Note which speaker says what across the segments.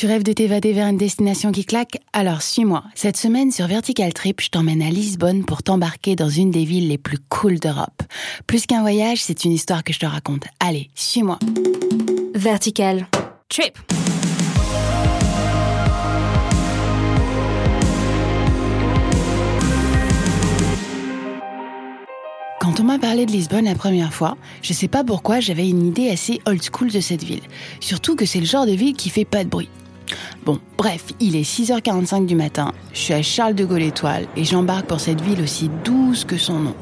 Speaker 1: Tu rêves de t'évader vers une destination qui claque? Alors suis-moi. Cette semaine sur Vertical Trip, je t'emmène à Lisbonne pour t'embarquer dans une des villes les plus cool d'Europe. Plus qu'un voyage, c'est une histoire que je te raconte. Allez, suis-moi.
Speaker 2: Vertical Trip.
Speaker 1: Quand on m'a parlé de Lisbonne la première fois, je sais pas pourquoi j'avais une idée assez old school de cette ville. Surtout que c'est le genre de ville qui fait pas de bruit. Bon, bref, il est 6h45 du matin, je suis à Charles de Gaulle Étoile et j'embarque pour cette ville aussi douce que son nom.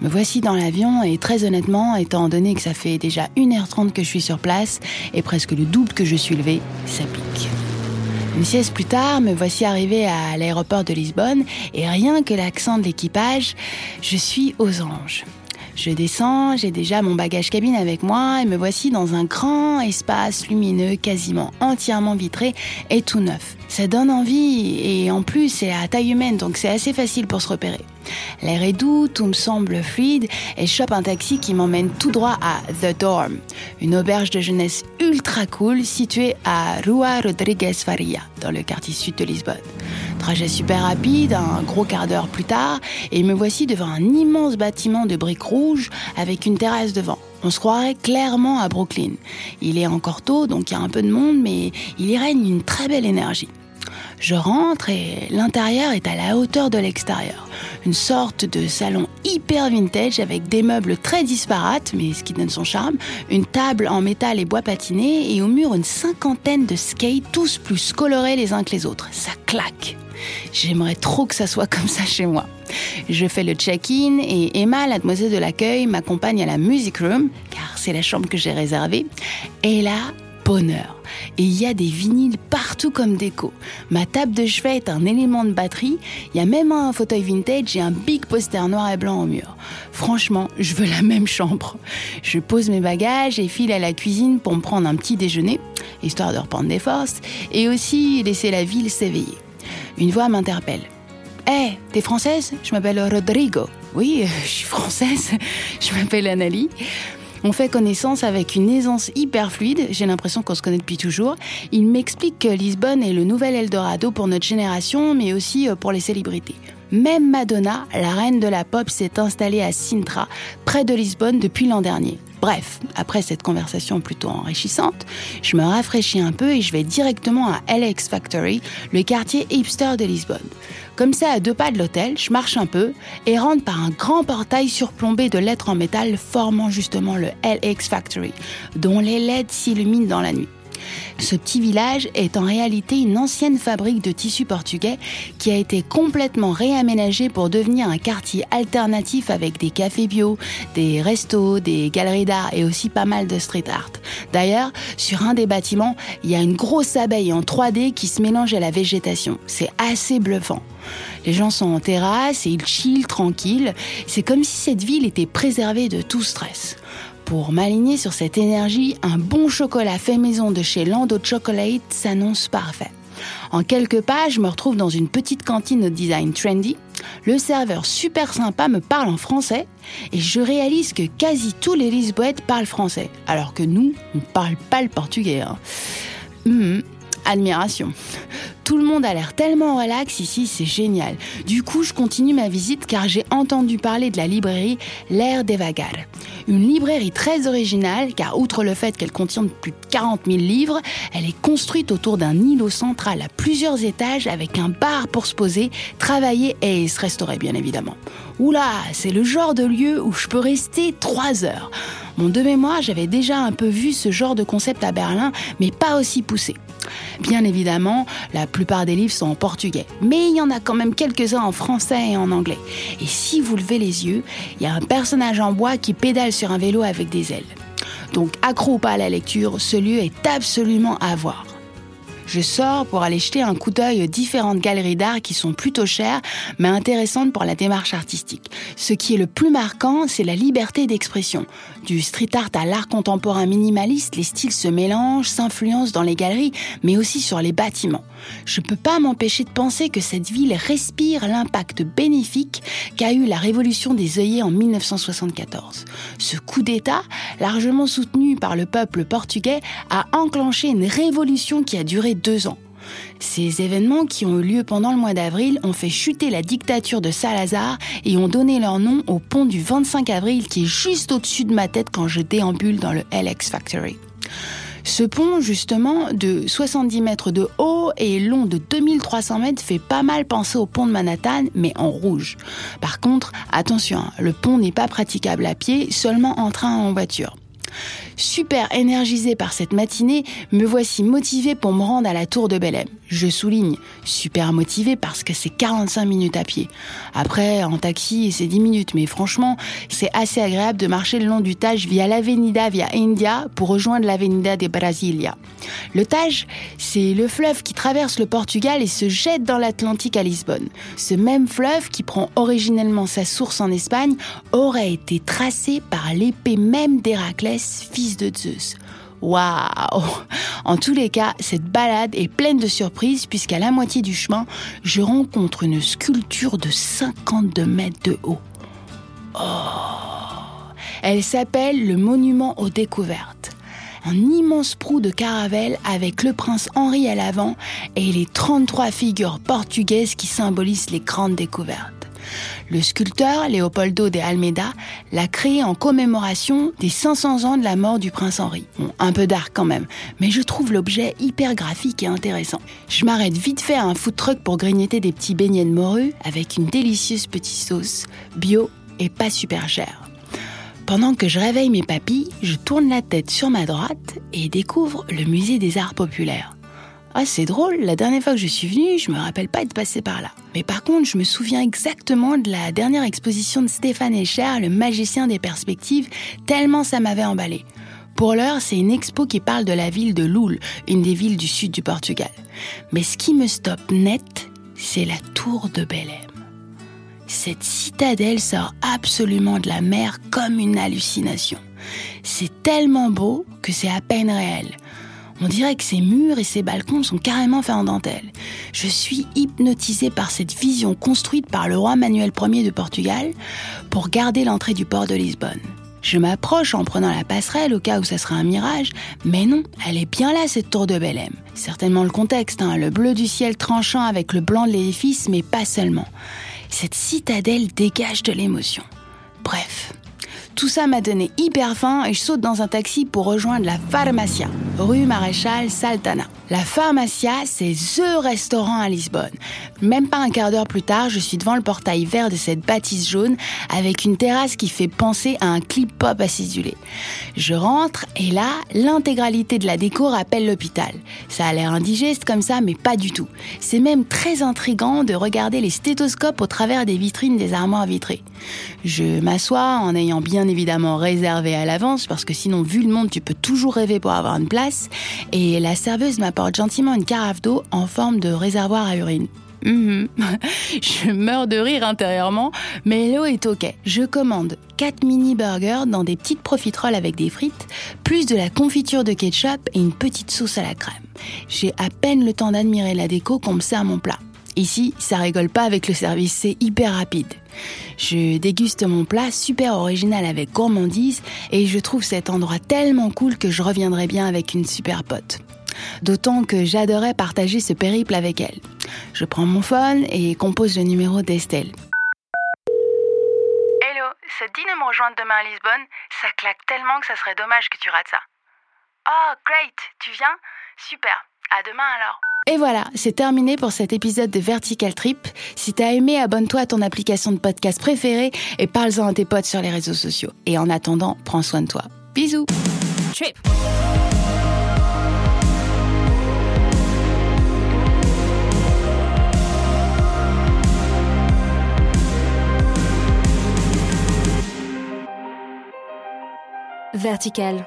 Speaker 1: Me voici dans l'avion et très honnêtement, étant donné que ça fait déjà 1h30 que je suis sur place et presque le double que je suis levé, ça pique. Une sieste plus tard, me voici arrivé à l'aéroport de Lisbonne et rien que l'accent de l'équipage, je suis aux anges. Je descends, j'ai déjà mon bagage cabine avec moi et me voici dans un grand espace lumineux, quasiment entièrement vitré et tout neuf. Ça donne envie et en plus c'est à taille humaine donc c'est assez facile pour se repérer. L'air est doux, tout me semble fluide et je chope un taxi qui m'emmène tout droit à The Dorm, une auberge de jeunesse ultra cool située à Rua Rodrigues Faria, dans le quartier sud de Lisbonne. Trajet super rapide, un gros quart d'heure plus tard, et me voici devant un immense bâtiment de briques rouges avec une terrasse devant. On se croirait clairement à Brooklyn. Il est encore tôt, donc il y a un peu de monde, mais il y règne une très belle énergie. Je rentre et l'intérieur est à la hauteur de l'extérieur. Une sorte de salon hyper vintage avec des meubles très disparates, mais ce qui donne son charme, une table en métal et bois patiné et au mur une cinquantaine de skates, tous plus colorés les uns que les autres. Ça claque. J'aimerais trop que ça soit comme ça chez moi. Je fais le check-in et Emma, la demoiselle de l'accueil, m'accompagne à la music room, car c'est la chambre que j'ai réservée. Et là, bonheur. Et il y a des vinyles partout comme déco. Ma table de chevet est un élément de batterie. Il y a même un fauteuil vintage et un big poster noir et blanc au mur. Franchement, je veux la même chambre. Je pose mes bagages et file à la cuisine pour me prendre un petit déjeuner, histoire de reprendre des forces, et aussi laisser la ville s'éveiller. Une voix m'interpelle. Hé, hey, t'es française? Je m'appelle Rodrigo. Oui, je suis française. Je m'appelle Annalie. On fait connaissance avec une aisance hyper fluide, j'ai l'impression qu'on se connaît depuis toujours. Il m'explique que Lisbonne est le nouvel Eldorado pour notre génération, mais aussi euh, pour les célébrités. Même Madonna, la reine de la pop, s'est installée à Sintra, près de Lisbonne, depuis l'an dernier. Bref, après cette conversation plutôt enrichissante, je me rafraîchis un peu et je vais directement à LX Factory, le quartier hipster de Lisbonne. Comme ça, à deux pas de l'hôtel, je marche un peu et rentre par un grand portail surplombé de lettres en métal formant justement le LX Factory, dont les LED s'illuminent dans la nuit. Ce petit village est en réalité une ancienne fabrique de tissus portugais qui a été complètement réaménagée pour devenir un quartier alternatif avec des cafés bio, des restos, des galeries d'art et aussi pas mal de street art. D'ailleurs, sur un des bâtiments, il y a une grosse abeille en 3D qui se mélange à la végétation. C'est assez bluffant. Les gens sont en terrasse et ils chillent tranquilles. C'est comme si cette ville était préservée de tout stress. Pour m'aligner sur cette énergie, un bon chocolat fait maison de chez Lando Chocolate s'annonce parfait. En quelques pas, je me retrouve dans une petite cantine au design trendy. Le serveur super sympa me parle en français et je réalise que quasi tous les Lisboètes parlent français, alors que nous, on parle pas le portugais. Hein. Hum, admiration. Tout le monde a l'air tellement relax ici, c'est génial. Du coup, je continue ma visite car j'ai entendu parler de la librairie L'Air des Vagar. Une librairie très originale car outre le fait qu'elle contient plus de 40 000 livres, elle est construite autour d'un îlot central à plusieurs étages avec un bar pour se poser, travailler et se restaurer bien évidemment. Oula, c'est le genre de lieu où je peux rester 3 heures. Mon de mémoire, j'avais déjà un peu vu ce genre de concept à Berlin, mais pas aussi poussé. Bien évidemment, la plupart des livres sont en portugais, mais il y en a quand même quelques-uns en français et en anglais. Et si vous levez les yeux, il y a un personnage en bois qui pédale sur un vélo avec des ailes. Donc accro ou pas à la lecture, ce lieu est absolument à voir. Je sors pour aller jeter un coup d'œil aux différentes galeries d'art qui sont plutôt chères, mais intéressantes pour la démarche artistique. Ce qui est le plus marquant, c'est la liberté d'expression. Du street art à l'art contemporain minimaliste, les styles se mélangent, s'influencent dans les galeries, mais aussi sur les bâtiments. Je peux pas m'empêcher de penser que cette ville respire l'impact bénéfique qu'a eu la révolution des œillets en 1974. Ce coup d'État, largement soutenu par le peuple portugais, a enclenché une révolution qui a duré deux ans. Ces événements qui ont eu lieu pendant le mois d'avril ont fait chuter la dictature de Salazar et ont donné leur nom au pont du 25 avril qui est juste au-dessus de ma tête quand je déambule dans le LX Factory. Ce pont, justement, de 70 mètres de haut et long de 2300 mètres, fait pas mal penser au pont de Manhattan, mais en rouge. Par contre, attention, hein, le pont n'est pas praticable à pied, seulement en train ou en voiture. Super énergisé par cette matinée, me voici motivé pour me rendre à la tour de Belém. Je souligne, super motivé parce que c'est 45 minutes à pied. Après, en taxi, c'est 10 minutes, mais franchement, c'est assez agréable de marcher le long du Tage via l'Avenida via India pour rejoindre l'Avenida de Brasilia. Le Tage, c'est le fleuve qui traverse le Portugal et se jette dans l'Atlantique à Lisbonne. Ce même fleuve, qui prend originellement sa source en Espagne, aurait été tracé par l'épée même d'Héraclès, fils de Zeus. Waouh En tous les cas, cette balade est pleine de surprises puisqu'à la moitié du chemin, je rencontre une sculpture de 52 mètres de haut. Oh Elle s'appelle le Monument aux découvertes. Un immense prou de caravelle avec le prince Henri à l'avant et les 33 figures portugaises qui symbolisent les grandes découvertes. Le sculpteur Leopoldo de Almeida l'a créé en commémoration des 500 ans de la mort du prince Henri. un peu dark quand même, mais je trouve l'objet hyper graphique et intéressant. Je m'arrête vite fait à un food truck pour grignoter des petits beignets de morue avec une délicieuse petite sauce, bio et pas super chère. Pendant que je réveille mes papilles, je tourne la tête sur ma droite et découvre le musée des arts populaires. Ah, c'est drôle, la dernière fois que je suis venue, je me rappelle pas être passée par là. Mais par contre, je me souviens exactement de la dernière exposition de Stéphane Echer, le magicien des perspectives, tellement ça m'avait emballé. Pour l'heure, c'est une expo qui parle de la ville de Loul, une des villes du sud du Portugal. Mais ce qui me stoppe net, c'est la tour de Belém. Cette citadelle sort absolument de la mer comme une hallucination. C'est tellement beau que c'est à peine réel. On dirait que ces murs et ces balcons sont carrément faits en dentelle. Je suis hypnotisée par cette vision construite par le roi Manuel Ier de Portugal pour garder l'entrée du port de Lisbonne. Je m'approche en prenant la passerelle au cas où ça serait un mirage, mais non, elle est bien là cette tour de Belém. Certainement le contexte, hein, le bleu du ciel tranchant avec le blanc de l'édifice, mais pas seulement. Cette citadelle dégage de l'émotion. Bref, tout ça m'a donné hyper faim et je saute dans un taxi pour rejoindre la Pharmacia, rue Maréchal Saltana. La Pharmacia, c'est THE restaurant à Lisbonne. Même pas un quart d'heure plus tard, je suis devant le portail vert de cette bâtisse jaune avec une terrasse qui fait penser à un clip pop acidulé. Je rentre et là, l'intégralité de la déco rappelle l'hôpital. Ça a l'air indigeste comme ça, mais pas du tout. C'est même très intrigant de regarder les stéthoscopes au travers des vitrines des armoires vitrées. Je m'assois en ayant bien évidemment réservé à l'avance parce que sinon, vu le monde, tu peux toujours rêver pour avoir une place. Et la serveuse m'apporte gentiment une carafe d'eau en forme de réservoir à urine. Mhm. Je meurs de rire intérieurement, mais l'eau est ok. Je commande 4 mini burgers dans des petites profiteroles avec des frites, plus de la confiture de ketchup et une petite sauce à la crème. J'ai à peine le temps d'admirer la déco qu'on me sert mon plat. Ici, ça rigole pas avec le service, c'est hyper rapide. Je déguste mon plat super original avec gourmandise et je trouve cet endroit tellement cool que je reviendrai bien avec une super pote d'autant que j'adorais partager ce périple avec elle. Je prends mon phone et compose le numéro d'Estelle.
Speaker 3: Hello, ça te dit de me rejoindre demain à Lisbonne Ça claque tellement que ça serait dommage que tu rates ça. Oh, great, tu viens? Super, à demain alors.
Speaker 1: Et voilà, c'est terminé pour cet épisode de Vertical Trip. Si t'as aimé, abonne-toi à ton application de podcast préférée et parle-en à tes potes sur les réseaux sociaux. Et en attendant, prends soin de toi. Bisous. Trip.
Speaker 2: Vertical.